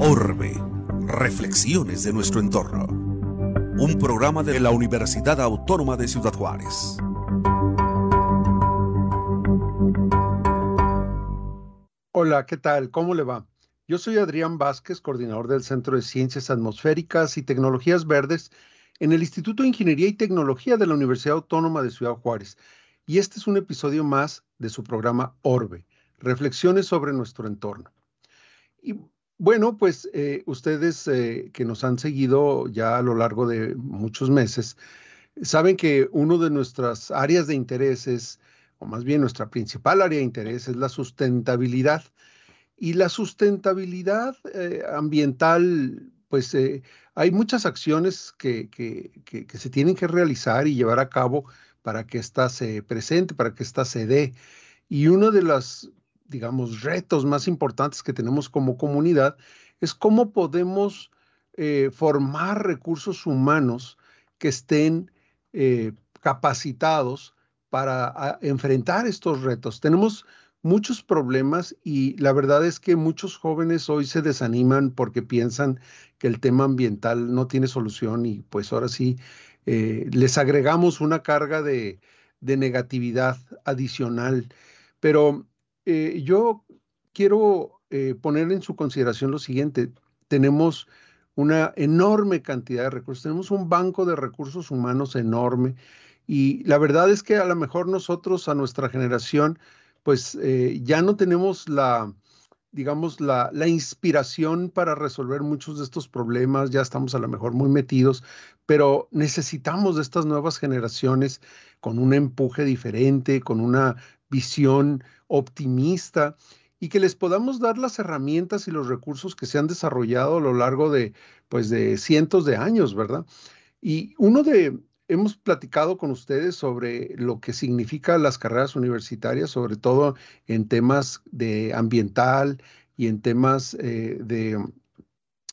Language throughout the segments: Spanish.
Orbe, reflexiones de nuestro entorno. Un programa de la Universidad Autónoma de Ciudad Juárez. Hola, ¿qué tal? ¿Cómo le va? Yo soy Adrián Vázquez, coordinador del Centro de Ciencias Atmosféricas y Tecnologías Verdes en el Instituto de Ingeniería y Tecnología de la Universidad Autónoma de Ciudad Juárez. Y este es un episodio más de su programa Orbe, Reflexiones sobre nuestro entorno. Y bueno, pues eh, ustedes eh, que nos han seguido ya a lo largo de muchos meses, saben que uno de nuestras áreas de interés es, o más bien nuestra principal área de interés es la sustentabilidad. Y la sustentabilidad eh, ambiental, pues hay muchas acciones que, se tienen que realizar y llevar a cabo para que ésta se presente, para que ésta se dé. Y uno de los, digamos, retos más importantes que tenemos como comunidad es cómo podemos eh, formar recursos humanos que estén eh, capacitados para enfrentar estos retos. Tenemos muchos problemas y la verdad es que muchos jóvenes hoy se desaniman porque piensan que el tema ambiental no tiene solución y pues ahora sí eh, les agregamos una carga de, negatividad adicional. Pero eh, yo quiero eh, poner en su consideración lo siguiente. Tenemos una enorme cantidad de recursos, tenemos un banco de recursos humanos enorme y la verdad es que a lo mejor nosotros, a nuestra generación, pues ya no tenemos la, digamos, la, la, inspiración para resolver muchos de estos problemas, ya estamos a lo mejor muy metidos, pero necesitamos de estas nuevas generaciones con un empuje diferente, con una visión optimista y que les podamos dar las herramientas y los recursos que se han desarrollado a lo largo de, pues, de cientos de años, ¿verdad? Y uno de, hemos platicado con ustedes sobre lo que significa las carreras universitarias, sobre todo en temas de ambiental y en temas eh, de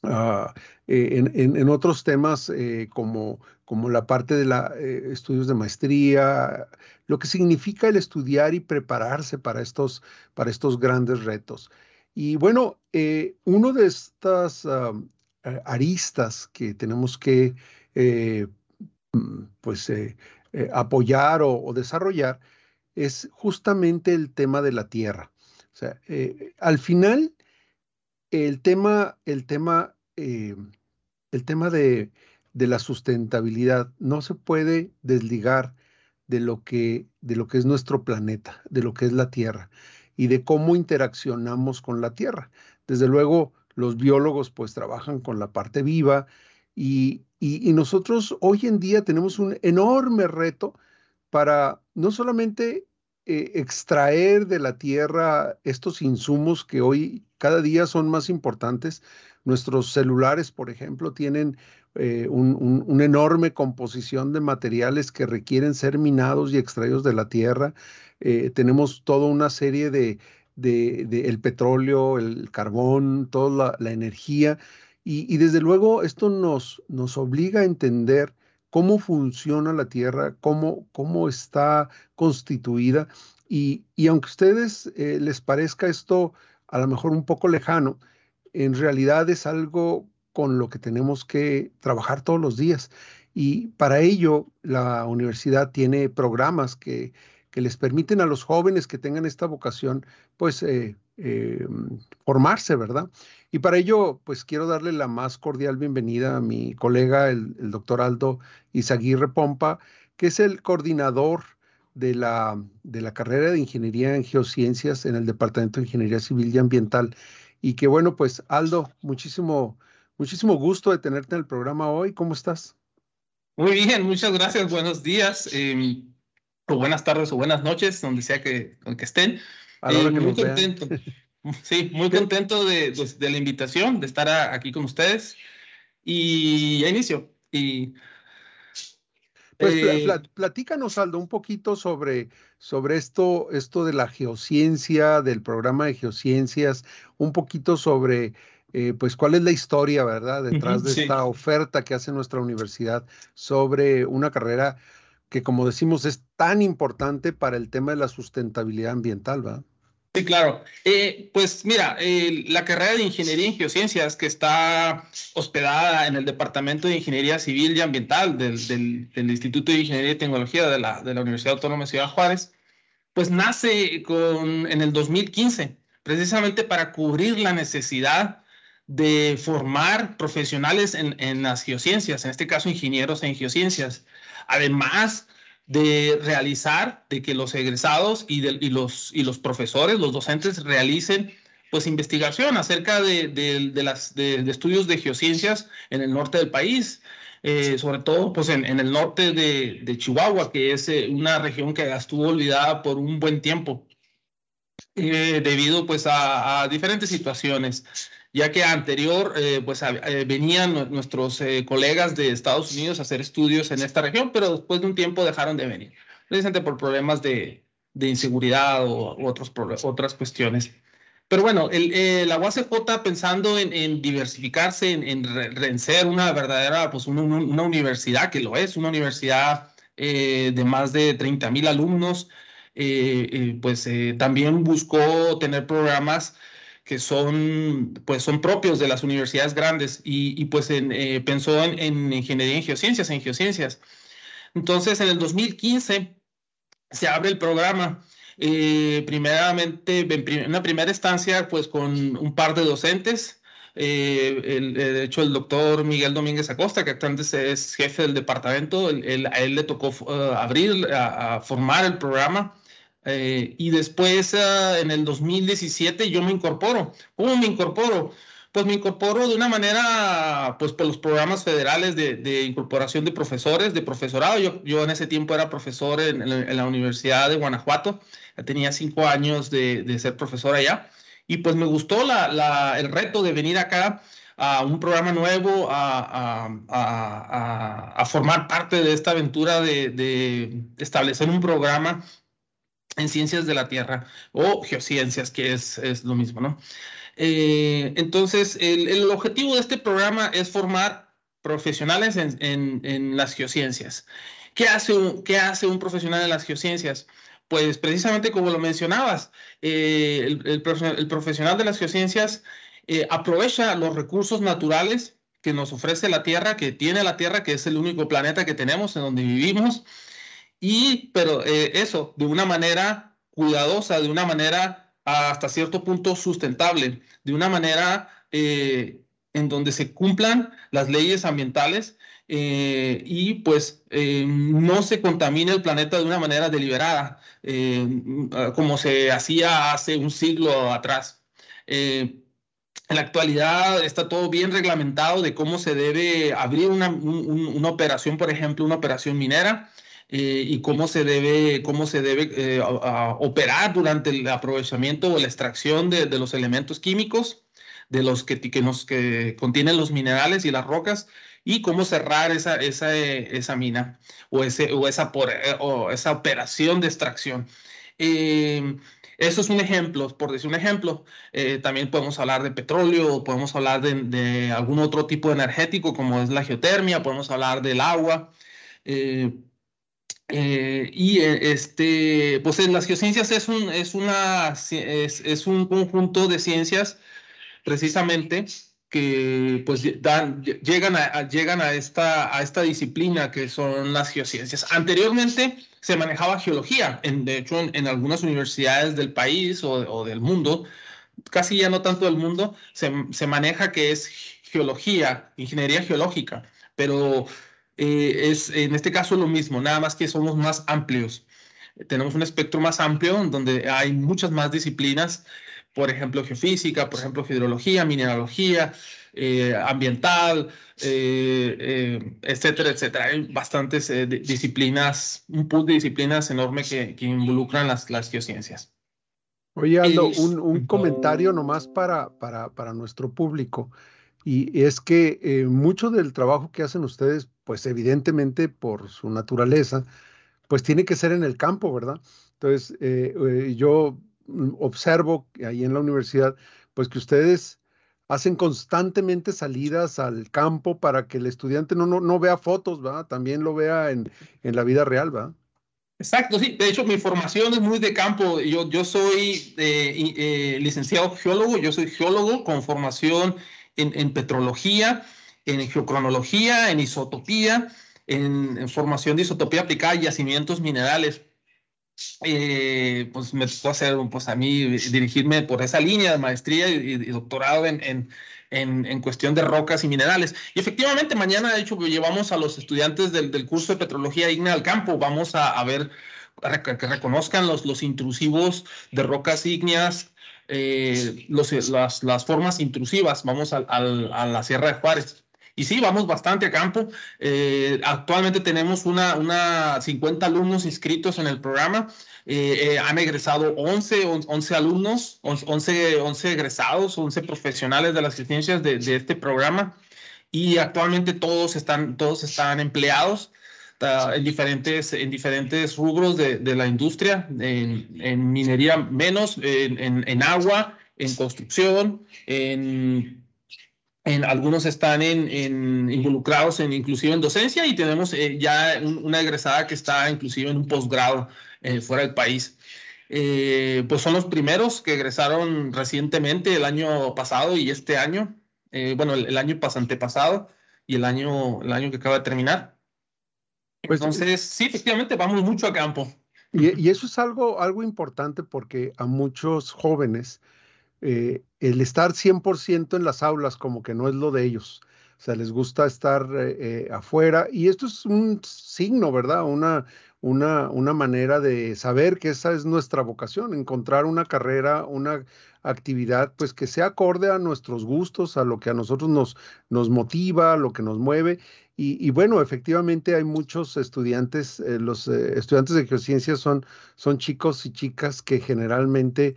ah, eh, en, otros temas eh, como, como la parte de la, estudios de maestría, lo que significa el estudiar y prepararse para estos, para estos grandes retos. Y bueno, uno de estas ah, aristas que tenemos que Mm, pues eh, eh, apoyar o, desarrollar es justamente el tema de la tierra. O sea, eh, al final, el tema, el tema, el tema de, de, la sustentabilidad no se puede desligar de lo, que, de lo que es nuestro planeta, de lo que es la tierra y de cómo interaccionamos con la tierra. Desde luego, los biólogos pues trabajan con la parte viva y, y, nosotros hoy en día tenemos un enorme reto para no solamente eh, extraer de la tierra estos insumos que hoy cada día son más importantes. Nuestros celulares, por ejemplo, tienen eh, una enorme composición de materiales que requieren ser minados y extraídos de la tierra. Eh, tenemos toda una serie de, el petróleo, el carbón, toda la energía y, desde luego esto nos, nos obliga a entender cómo funciona la Tierra, cómo, cómo está constituida. Y, aunque a ustedes eh, les parezca esto a lo mejor un poco lejano, en realidad es algo con lo que tenemos que trabajar todos los días. Y para ello la universidad tiene programas que, que les permiten a los jóvenes que tengan esta vocación, pues eh, eh, formarse, ¿verdad? Y para ello, pues quiero darle la más cordial bienvenida a mi colega, el, doctor Aldo Izaguirre Pompa, que es el coordinador de la, de la carrera de Ingeniería en Geociencias en el Departamento de Ingeniería Civil y Ambiental. Y que bueno, pues Aldo, muchísimo, muchísimo gusto de tenerte en el programa hoy. ¿Cómo estás? Muy bien, muchas gracias. Buenos días, em, o buenas tardes, o buenas noches, donde sea que, que estén. Eh, muy contento. Sí, muy contento de, de, la invitación, de estar aquí con ustedes. Y ya inicio. Y, pues eh, platícanos, Aldo, un poquito sobre, sobre esto, esto de la geociencia, del programa de geociencias, un poquito sobre, eh, pues, cuál es la historia, ¿verdad?, detrás de esta oferta que hace nuestra universidad sobre una carrera que como decimos es tan importante para el tema de la sustentabilidad ambiental, ¿va? Sí, claro. Eh, pues mira, la carrera de Ingeniería en Geociencias, que está hospedada en el Departamento de Ingeniería Civil y Ambiental del, Instituto de Ingeniería y Tecnología de la, Universidad Autónoma de Ciudad Juárez, pues nace en el 2015, precisamente para cubrir la necesidad de formar profesionales en, en las geociencias, en este caso ingenieros en geociencias. Además, de realizar, de que los egresados y, los, y los profesores, los docentes realicen pues investigación acerca de, de las, de, estudios de geociencias en el norte del país, eh, sobre todo pues en, en el norte de, Chihuahua, que es eh, una región que estuvo olvidada por un buen tiempo, eh, debido pues a, a diferentes situaciones ya que anterior eh, pues eh, venían nuestros eh, colegas de Estados Unidos a hacer estudios en esta región, pero después de un tiempo dejaron de venir, precisamente por problemas de, de inseguridad o otros otras cuestiones. Pero bueno, el, la UACJ pensando en, diversificarse, en, en, ser una verdadera, pues una, una, universidad, que lo es, una universidad de más de 30 mil alumnos, pues también buscó tener programas que son, pues son propios de las universidades grandes y, pues eh, pensó en, ingeniería en geociencias, en geociencias. Entonces, en el 2015 se abre el programa. Eh, primeramente, en una primera instancia, pues con un par de docentes, eh, de hecho, el doctor Miguel Domínguez Acosta, que actualmente es jefe del departamento, a él le tocó abrir, a, formar el programa. Eh, y después, ah, en el 2017, yo me incorporo. ¿Cómo me incorporo? Pues me incorporo de una manera, pues por los programas federales de, incorporación de profesores, de profesorado. Yo, yo, en ese tiempo era profesor en, la Universidad de Guanajuato. Ya tenía cinco años de, ser profesor allá. Y pues me gustó la, el reto de venir acá a un programa nuevo, a, a, a formar parte de esta aventura de, de establecer un programa en ciencias de la Tierra o geociencias, que es, es lo mismo, ¿no? Eh, entonces, el, el, objetivo de este programa es formar profesionales en, en, las geociencias. ¿Qué hace, un, ¿Qué hace un profesional en las geociencias? Pues precisamente como lo mencionabas, eh, el, el, profesional de las geociencias eh, aprovecha los recursos naturales que nos ofrece la Tierra, que tiene la Tierra, que es el único planeta que tenemos en donde vivimos, y, pero eh, eso, de una manera cuidadosa, de una manera hasta cierto punto sustentable, de una manera eh, en donde se cumplan las leyes ambientales eh, y pues no se contamine el planeta de una manera deliberada, como se hacía hace un siglo atrás. en la actualidad está todo bien reglamentado de cómo se debe abrir una, una operación, por ejemplo, una operación minera. Eh, y cómo se debe, cómo se debe eh, operar durante el aprovechamiento o la extracción de, los elementos químicos, de los que, que, nos, que contienen los minerales y las rocas, y cómo cerrar esa, esa, esa mina o, ese, o, esa, por, eh, o esa operación de extracción. eso es un ejemplo, por decir un ejemplo. también podemos hablar de petróleo, podemos hablar de, de, algún otro tipo de energético como es la geotermia, podemos hablar del agua. Eh, y eh, este, pues en las geociencias es un, es, una, es, un conjunto de ciencias precisamente que pues dan, llegan, a, llegan a, esta, a esta disciplina que son las geociencias. Anteriormente se manejaba geología, en, de hecho en, algunas universidades del país o, del mundo, casi ya no tanto del mundo, se, se maneja que es geología, ingeniería geológica, pero eh, es en este caso lo mismo, nada más que somos más amplios. Tenemos un espectro más amplio donde hay muchas más disciplinas, por ejemplo, geofísica, por ejemplo, hidrología, mineralogía, eh, ambiental, eh, etcétera, etcétera. Hay bastantes disciplinas, un pool de disciplinas enorme que, involucran las, las geociencias. Oye, Aldo, un, un comentario nomás para, para, para nuestro público. Y es que eh, mucho del trabajo que hacen ustedes, pues evidentemente por su naturaleza, pues tiene que ser en el campo, ¿verdad? Entonces, eh, eh, yo mm, observo ahí en la universidad, pues que ustedes hacen constantemente salidas al campo para que el estudiante no, no, vea fotos, ¿va? También lo vea en, en la vida real, ¿va? Exacto, sí. De hecho, mi formación es muy de campo. Yo, yo soy eh, licenciado geólogo, yo soy geólogo con formación en, en petrología, en geocronología, en isotopía, en, formación de isotopía aplicada a yacimientos minerales. Eh, pues me tocó hacer, pues a mí dirigirme por esa línea de maestría y, doctorado en, en, en, cuestión de rocas y minerales. Y efectivamente, mañana, de hecho, llevamos a los estudiantes del, del curso de petrología digna al campo. Vamos a, a ver, que reconozcan los, los intrusivos de rocas ígneas, eh, los, las, las, formas intrusivas. Vamos a, a, a la Sierra de Juárez. Y sí, vamos bastante a campo. Eh, actualmente tenemos una, una 50 alumnos inscritos en el programa. Eh, eh, han egresado 11, 11 alumnos, 11, 11 egresados, 11 profesionales de las ciencias de, este programa y actualmente todos están, todos están empleados en diferentes, en diferentes rubros de, la industria, en, en minería menos, en, en, agua, en construcción, en en, algunos están en, involucrados en inclusive en docencia y tenemos eh, ya una egresada que está inclusive en un posgrado eh, fuera del país. Eh, pues son los primeros que egresaron recientemente el año pasado y este año, bueno, el, año pasante pasado y el año, el año que acaba de terminar. Pues, Entonces, sí, efectivamente, vamos mucho a campo. Y, y, eso es algo, algo importante porque a muchos jóvenes eh, el estar 100% en las aulas como que no es lo de ellos. O sea, les gusta estar eh, eh, afuera y esto es un signo, ¿verdad? Una, una, una manera de saber que esa es nuestra vocación, encontrar una carrera, una actividad, pues que sea acorde a nuestros gustos, a lo que a nosotros nos, nos motiva, a lo que nos mueve. Y, bueno, efectivamente hay muchos estudiantes, los estudiantes de geociencias son, son chicos y chicas que generalmente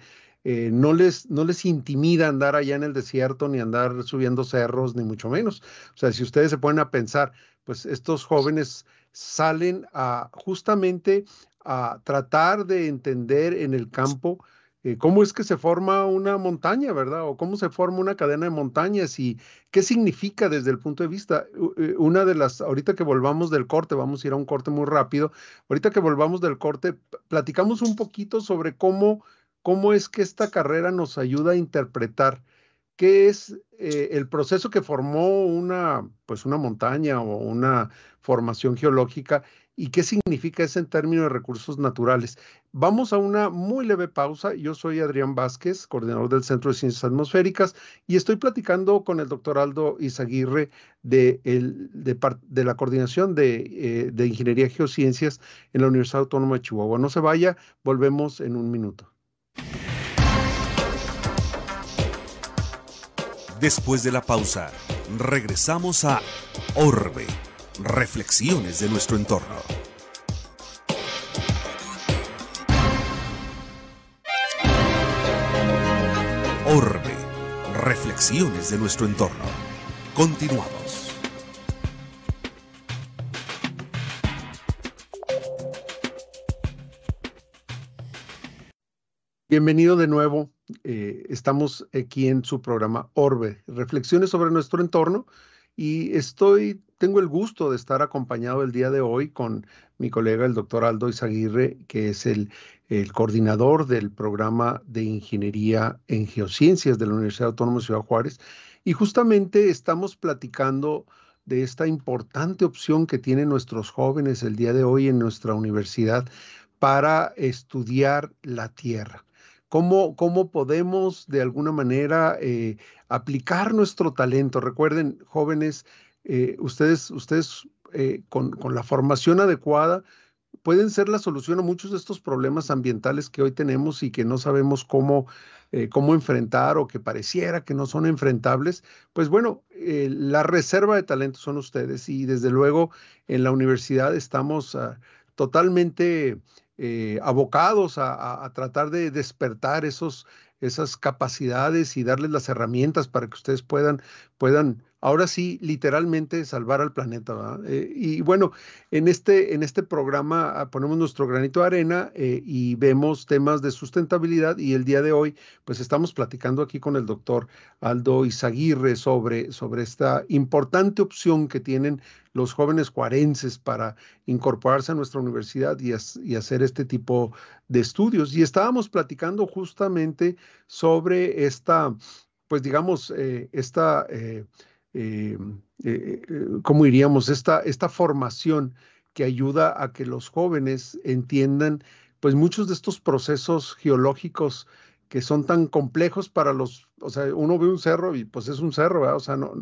eh, no, les, no les intimida andar allá en el desierto, ni andar subiendo cerros, ni mucho menos. O sea, si ustedes se ponen a pensar, pues estos jóvenes salen a justamente a tratar de entender en el campo eh, cómo es que se forma una montaña, ¿verdad? O cómo se forma una cadena de montañas y qué significa desde el punto de vista. Una de las, ahorita que volvamos del corte, vamos a ir a un corte muy rápido, ahorita que volvamos del corte, platicamos un poquito sobre cómo cómo es que esta carrera nos ayuda a interpretar qué es eh, el proceso que formó una, pues una montaña o una formación geológica y qué significa eso en términos de recursos naturales. Vamos a una muy leve pausa. Yo soy Adrián Vázquez, coordinador del Centro de Ciencias Atmosféricas, y estoy platicando con el doctor Aldo Izaguirre de, la Coordinación de, eh, de Ingeniería Geociencias en la Universidad Autónoma de Chihuahua. No se vaya, volvemos en un minuto. Después de la pausa, regresamos a Orbe, reflexiones de nuestro entorno. Orbe, reflexiones de nuestro entorno. Continuamos. Bienvenido de nuevo. Eh, estamos aquí en su programa Orbe, reflexiones sobre nuestro entorno. Y estoy, tengo el gusto de estar acompañado el día de hoy con mi colega, el doctor Aldo Izaguirre, que es el, el coordinador del programa de ingeniería en geociencias de la Universidad Autónoma de Ciudad Juárez. Y justamente estamos platicando de esta importante opción que tienen nuestros jóvenes el día de hoy en nuestra universidad para estudiar la Tierra cómo, podemos de alguna manera eh, aplicar nuestro talento. Recuerden, jóvenes, eh, ustedes, ustedes eh, con, la formación adecuada pueden ser la solución a muchos de estos problemas ambientales que hoy tenemos y que no sabemos cómo, cómo enfrentar o que pareciera que no son enfrentables. Pues bueno, la reserva de talento son ustedes y desde luego en la universidad estamos uh, totalmente eh, abocados a, tratar de despertar esos, esas capacidades y darles las herramientas para que ustedes puedan, puedan ahora sí, literalmente salvar al planeta. Eh, y bueno, en este, en este programa ah, ponemos nuestro granito de arena eh, y vemos temas de sustentabilidad y el día de hoy, pues estamos platicando aquí con el doctor Aldo Izaguirre sobre, sobre esta importante opción que tienen los jóvenes cuarenses para incorporarse a nuestra universidad y, hacer este tipo de estudios. Y estábamos platicando justamente sobre esta, pues digamos, eh, esta... Eh, eh, eh, ¿cómo diríamos? Esta, esta formación que ayuda a que los jóvenes entiendan pues muchos de estos procesos geológicos que son tan complejos para los, o sea, uno ve un cerro y pues es un cerro, ¿verdad? o sea, no,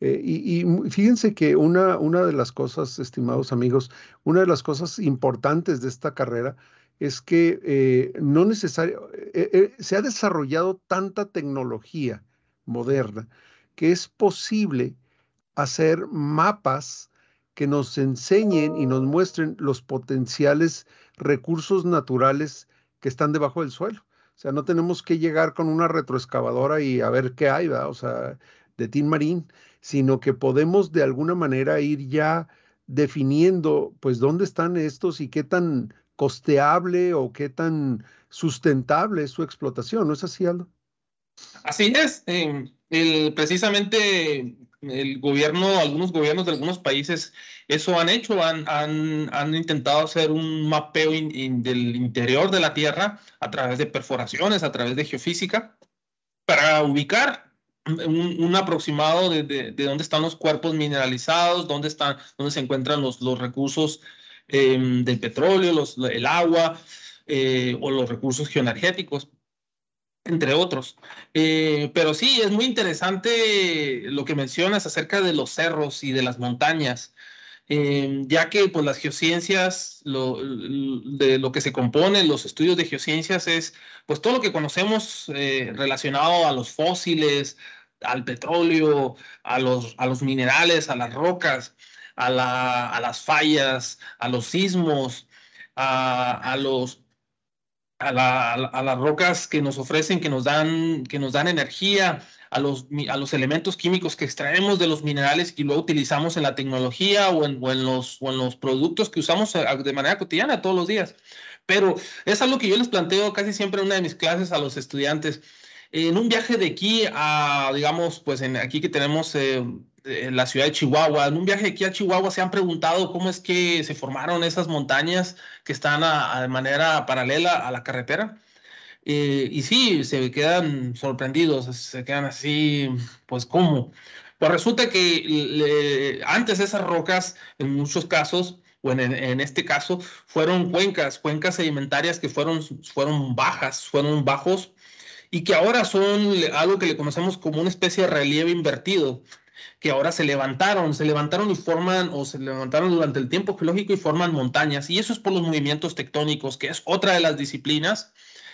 y, fíjense que una, una de las cosas, estimados amigos, una de las cosas importantes de esta carrera es que no necesario, se ha desarrollado tanta tecnología moderna que es posible hacer mapas que nos enseñen y nos muestren los potenciales recursos naturales que están debajo del suelo. O sea, no tenemos que llegar con una retroexcavadora y a ver qué hay, o sea, de Tin Marín, sino que podemos de alguna manera ir ya definiendo, pues, dónde están estos y qué tan costeable o qué tan sustentable es su explotación. ¿No es así, Aldo? Así es. El, precisamente el gobierno, algunos gobiernos de algunos países eso han hecho, han, intentado hacer un mapeo del interior de la Tierra a través de perforaciones, a través de geofísica, para ubicar un, aproximado de, dónde están los cuerpos mineralizados, dónde, están, dónde se encuentran los, los recursos em, del petróleo, los, el agua eh, o los recursos geoenergéticos entre otros. Eh, pero sí, es muy interesante lo que mencionas acerca de los cerros y de las montañas, eh, ya que pues, las geociencias, de lo que se compone, los estudios de geociencias es pues todo lo que conocemos eh, relacionado a los fósiles, al petróleo, a los, a los minerales, a las rocas, a, la, a las fallas, a los sismos, a, a los a, las rocas que nos ofrecen, que nos dan, que nos dan energía, a los, a los elementos químicos que extraemos de los minerales y luego utilizamos en la tecnología o en, los, o en los productos que usamos eh, de manera cotidiana todos los días. Pero es algo que yo les planteo casi siempre en una de mis clases a los estudiantes. En un viaje de aquí a, digamos, pues en, aquí que tenemos eh, en la ciudad de Chihuahua. En un viaje aquí a Chihuahua se han preguntado cómo es que se formaron esas montañas que están de manera paralela a la carretera. Eh, y sí, se quedan sorprendidos, se quedan así, pues ¿cómo? Pues resulta que antes esas rocas, en muchos casos, o en, en, este caso, fueron cuencas, cuencas sedimentarias que fueron, fueron bajas, fueron bajos, y que ahora son algo que le conocemos como una especie de relieve invertido que ahora se levantaron, se levantaron y forman, o se levantaron durante el tiempo geológico y forman montañas. Y eso es por los movimientos tectónicos, que es otra de las disciplinas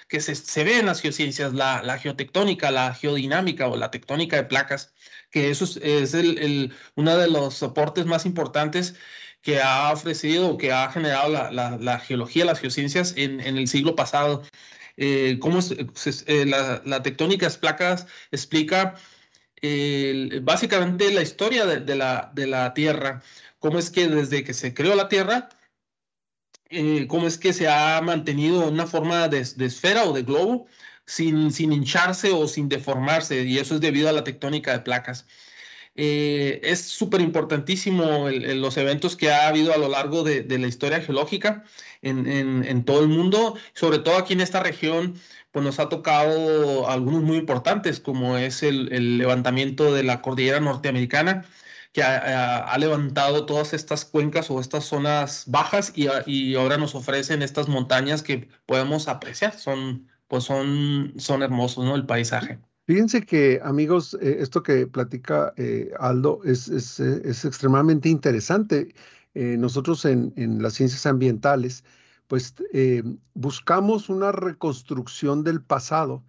que se, se ve en las geociencias, la, la, geotectónica, la geodinámica o la tectónica de placas, que eso es, el, uno de los soportes más importantes que ha ofrecido que ha generado la, la, la geología, las geociencias en, en el siglo pasado. Eh, cómo eh, la, tectónica de placas explica básicamente la historia de, la, de, la, Tierra, cómo es que desde que se creó la Tierra, eh, cómo es que se ha mantenido una forma de, esfera o de globo sin, sin, hincharse o sin deformarse, y eso es debido a la tectónica de placas. Eh, es súper importantísimo los eventos que ha habido a lo largo de, la historia geológica en, todo el mundo, sobre todo aquí en esta región pues nos ha tocado algunos muy importantes, como es el, levantamiento de la cordillera norteamericana, que ha, levantado todas estas cuencas o estas zonas bajas y, ahora nos ofrecen estas montañas que podemos apreciar. Son, pues son, son hermosos, ¿no? El paisaje. Fíjense que, amigos, eh, esto que platica eh, Aldo es, es, extremadamente interesante. Eh, nosotros en, en, las ciencias ambientales pues eh, buscamos una reconstrucción del pasado,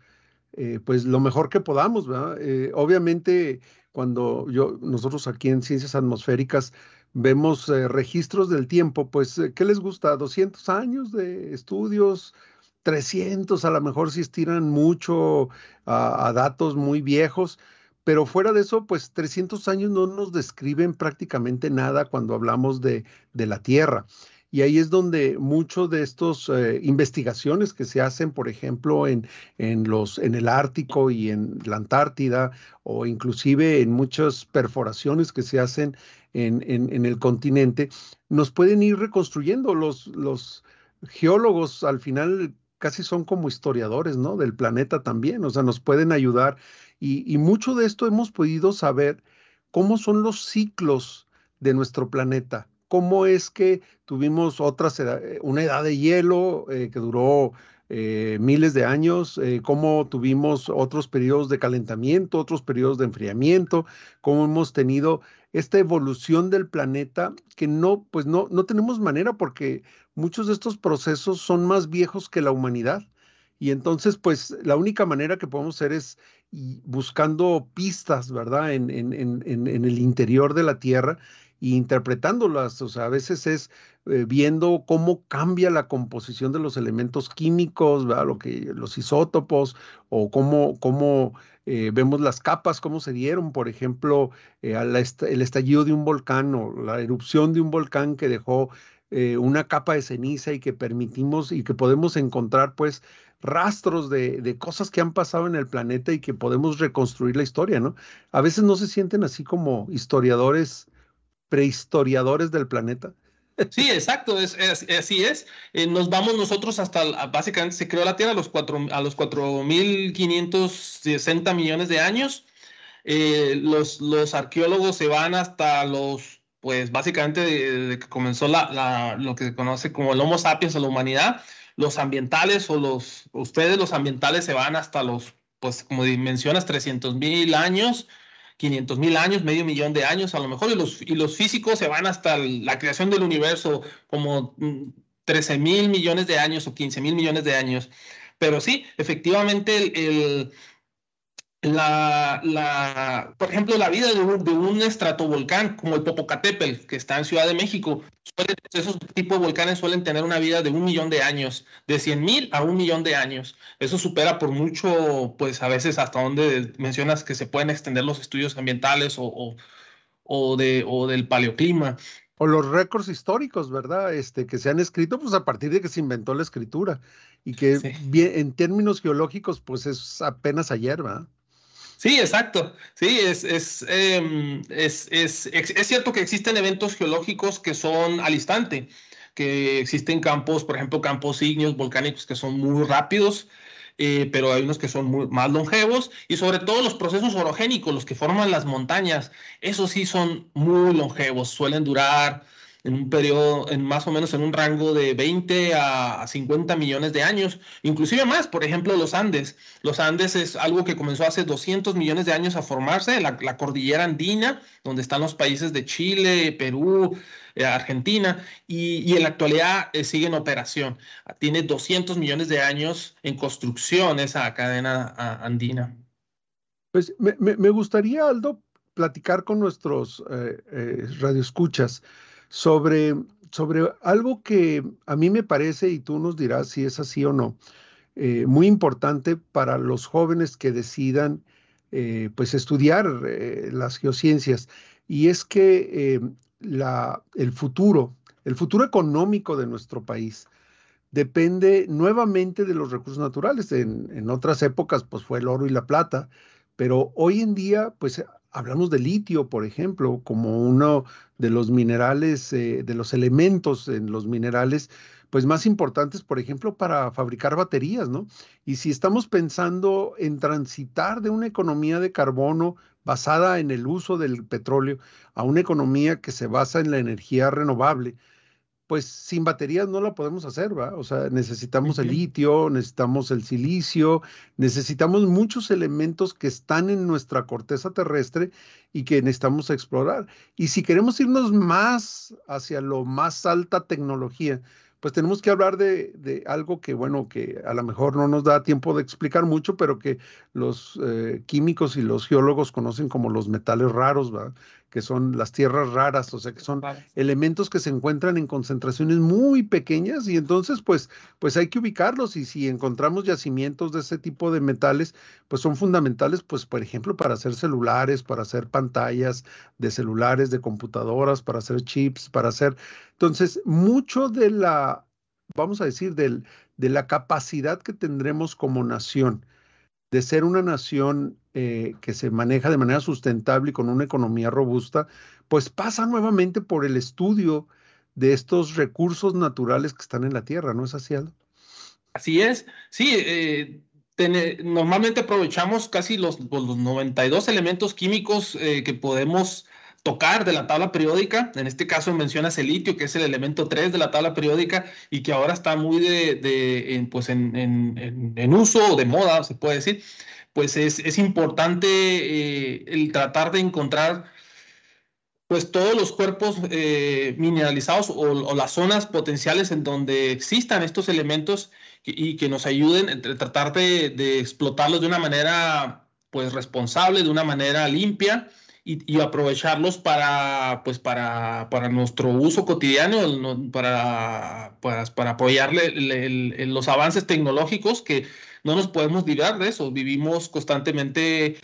eh, pues lo mejor que podamos, ¿verdad? Eh, obviamente, cuando yo, nosotros aquí en Ciencias Atmosféricas vemos registros del tiempo, pues, ¿qué les gusta? ¿200 años de estudios? 300, a lo mejor si estiran mucho a, datos muy viejos, pero fuera de eso, pues 300 años no nos describen prácticamente nada cuando hablamos de, la Tierra. Y ahí es donde muchas de estas eh, investigaciones que se hacen, por ejemplo, en, en, los, en el Ártico y en la Antártida, o inclusive en muchas perforaciones que se hacen en, en el continente, nos pueden ir reconstruyendo. Los, los geólogos al final casi son como historiadores, ¿no? Del planeta también, o sea, nos pueden ayudar y, mucho de esto hemos podido saber cómo son los ciclos de nuestro planeta, cómo es que tuvimos otras una edad de hielo eh, que duró eh, miles de años, eh, cómo tuvimos otros periodos de calentamiento, otros periodos de enfriamiento, cómo hemos tenido esta evolución del planeta que no, pues no, no tenemos manera porque muchos de estos procesos son más viejos que la humanidad. Y entonces, pues la única manera que podemos hacer es buscando pistas, ¿verdad? En, en, en, en el interior de la Tierra e interpretándolas. O sea, a veces es eh, viendo cómo cambia la composición de los elementos químicos. Lo que, los isótopos, o cómo, cómo eh, vemos las capas, cómo se dieron, por ejemplo, eh, el estallido de un volcán o la erupción de un volcán que dejó una capa de ceniza y que permitimos y que podemos encontrar, pues, rastros de, cosas que han pasado en el planeta y que podemos reconstruir la historia, ¿no? A veces no se sienten así como historiadores, prehistoriadores del planeta. Sí, exacto, es, así es. Eh, nos vamos nosotros hasta, básicamente se creó la Tierra a los, cuatro, a los 4.560 millones de años. Eh, los, los arqueólogos se van hasta los, pues básicamente de, que comenzó la, lo que se conoce como el Homo sapiens o la humanidad, los ambientales o los, ustedes los ambientales se van hasta los, pues como mencionas, 300 mil años, 500 mil años, medio millón de años a lo mejor, y los, y los físicos se van hasta la creación del universo, como 13 mm, mil millones de años o 15 mil millones de años. Pero sí, efectivamente el la, la, por ejemplo, la vida de un, de un, estratovolcán como el Popocatépetl, que está en Ciudad de México, esos tipos de volcanes suelen tener una vida de un millón de años, de 100 mil a un millón de años. Eso supera por mucho, pues a veces hasta donde mencionas que se pueden extender los estudios ambientales o, o, de, o del paleoclima. O los récords históricos, ¿verdad? Este, que se han escrito pues a partir de que se inventó la escritura y que en términos geológicos pues es apenas ayer, ¿verdad? Sí, exacto. Sí, em, es, es, es, cierto que existen eventos geológicos que son al instante, que existen campos, por ejemplo, campos ígneos volcánicos que son muy rápidos, eh, pero hay unos que son más longevos y sobre todo los procesos orogénicos, los que forman las montañas, esos sí son muy longevos, suelen durar en un periodo, en más o menos en un rango de 20 a 50 millones de años, inclusive más, por ejemplo, los Andes. Los Andes es algo que comenzó hace 200 millones de años a formarse, la, cordillera andina, donde están los países de Chile, Perú, eh, Argentina, y, en la actualidad eh, sigue en operación. Tiene 200 millones de años en construcción esa cadena andina. Pues me, gustaría, Aldo, platicar con nuestros eh, radioescuchas sobre, sobre algo que a mí me parece, y tú nos dirás si es así o no, eh, muy importante para los jóvenes que decidan eh, pues estudiar eh, las geociencias, y es que la, el futuro, el futuro económico de nuestro país, depende nuevamente de los recursos naturales. En, en, otras épocas, pues fue el oro y la plata, pero hoy en día, pues hablamos de litio, por ejemplo, como uno de los minerales, eh, de los elementos en los minerales, pues más importantes, por ejemplo, para fabricar baterías, ¿no? Y si estamos pensando en transitar de una economía de carbono basada en el uso del petróleo a una economía que se basa en la energía renovable, pues sin baterías no la podemos hacer, ¿va? O sea, necesitamos el litio, necesitamos el silicio, necesitamos muchos elementos que están en nuestra corteza terrestre y que necesitamos explorar. Y si queremos irnos más hacia lo más alta tecnología, pues tenemos que hablar de, algo que, bueno, que a lo mejor no nos da tiempo de explicar mucho, pero que los eh, químicos y los geólogos conocen como los metales raros, ¿va? Que son las tierras raras, o sea, que son elementos que se encuentran en concentraciones muy pequeñas y entonces pues, pues hay que ubicarlos y si encontramos yacimientos de ese tipo de metales, pues son fundamentales, pues por ejemplo, para hacer celulares, para hacer pantallas de celulares, de computadoras, para hacer chips, para hacer... Entonces, mucho de la, vamos a decir, del, de la capacidad que tendremos como nación de ser una nación eh, que se maneja de manera sustentable y con una economía robusta, pues pasa nuevamente por el estudio de estos recursos naturales que están en la tierra, ¿no es así, Aldo? Así es, sí, eh, normalmente aprovechamos casi los, los 92 elementos químicos eh, que podemos tocar de la tabla periódica. En este caso mencionas el litio, que es el elemento 3 de la tabla periódica y que ahora está muy de, en, pues en, uso o de moda, se puede decir pues es, importante eh, el tratar de encontrar pues todos los cuerpos eh, mineralizados o, las zonas potenciales en donde existan estos elementos y, que nos ayuden a tratar de, explotarlos de una manera pues responsable, de una manera limpia y, aprovecharlos para pues para, para, nuestro uso cotidiano, para, para, apoyarle los avances tecnológicos que no nos podemos librar de eso. Vivimos constantemente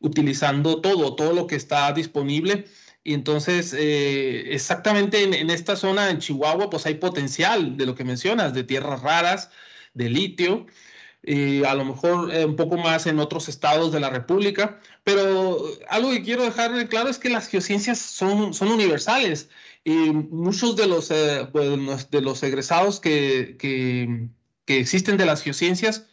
utilizando todo, todo lo que está disponible. Y entonces, eh, exactamente en, esta zona, en Chihuahua, pues hay potencial de lo que mencionas, de tierras raras, de litio, y a lo mejor eh, un poco más en otros estados de la República. Pero algo que quiero dejar claro es que las geociencias son, son universales. Y muchos de los, eh, pues, de los egresados que, que, existen de las geociencias,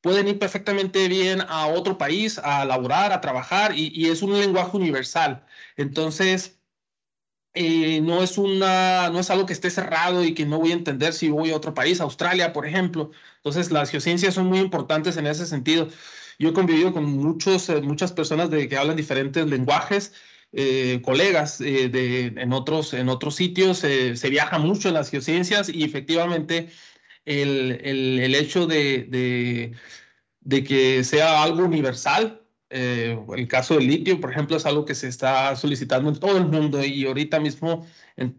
pueden ir perfectamente bien a otro país a laborar, a trabajar, y, es un lenguaje universal. Entonces, eh, no, es una, no es algo que esté cerrado y que no voy a entender si voy a otro país, Australia, por ejemplo. Entonces, las geociencias son muy importantes en ese sentido. Yo he convivido con muchos, eh, muchas personas de, que hablan diferentes lenguajes. Eh, colegas de, en, otros, en otros sitios, se viaja mucho en las geociencias y efectivamente el, el, hecho de, de, que sea algo universal. Eh, el caso del litio, por ejemplo, es algo que se está solicitando en todo el mundo y ahorita mismo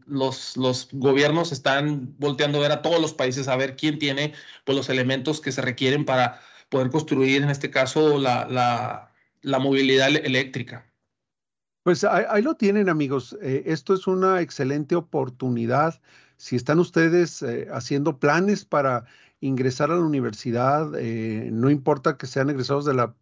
los, los gobiernos están volteando a ver a todos los países a ver quién tiene pues, los elementos que se requieren para poder construir, en este caso, la, la, la movilidad eléctrica. Pues ahí, lo tienen, amigos. Eh, esto es una excelente oportunidad si están ustedes eh, haciendo planes para ingresar a la universidad, no importa que sean egresados de la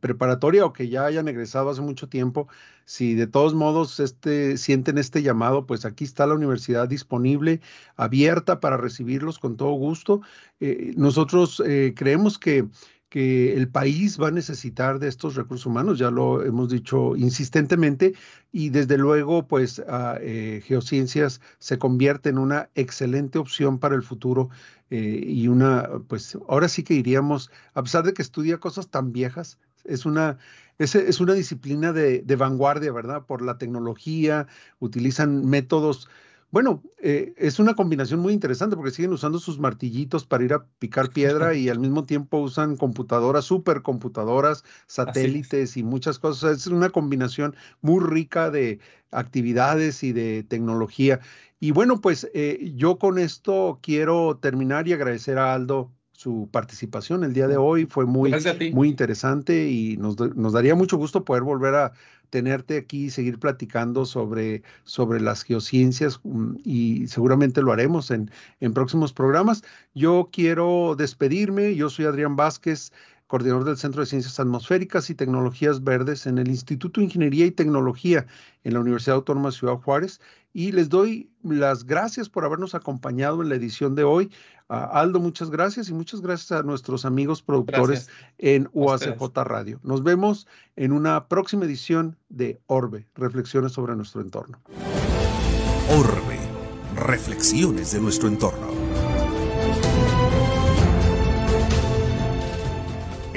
preparatoria o que ya hayan egresado hace mucho tiempo, si de todos modos este, sienten este llamado, pues aquí está la universidad disponible, abierta para recibirlos con todo gusto. Eh, nosotros creemos que el país va a necesitar de estos recursos humanos, ya lo hemos dicho insistentemente, y desde luego, pues eh, Geociencias se convierte en una excelente opción para el futuro eh, y una, pues ahora sí que diríamos, a pesar de que estudia cosas tan viejas, es una, es, es una disciplina de, de vanguardia, ¿verdad? Por la tecnología, utilizan métodos bueno, eh, es una combinación muy interesante porque siguen usando sus martillitos para ir a picar piedra y al mismo tiempo usan computadoras, supercomputadoras, satélites y muchas cosas. Es una combinación muy rica de actividades y de tecnología. Y bueno, pues eh, yo con esto quiero terminar y agradecer a Aldo su participación el día de hoy. Fue muy, muy interesante y nos, nos, daría mucho gusto poder volver a tenerte aquí y seguir platicando sobre, sobre las geociencias mm, y seguramente lo haremos en, en próximos programas. Yo quiero despedirme. Yo soy Adrián Vázquez coordinador del Centro de Ciencias Atmosféricas y Tecnologías Verdes en el Instituto de Ingeniería y Tecnología en la Universidad Autónoma de Ciudad Juárez. Y les doy las gracias por habernos acompañado en la edición de hoy. Aldo, muchas gracias y muchas gracias a nuestros amigos productores en UACJ Radio. Nos vemos en una próxima edición de Orbe, Reflexiones sobre nuestro entorno. Orbe, Reflexiones de nuestro entorno.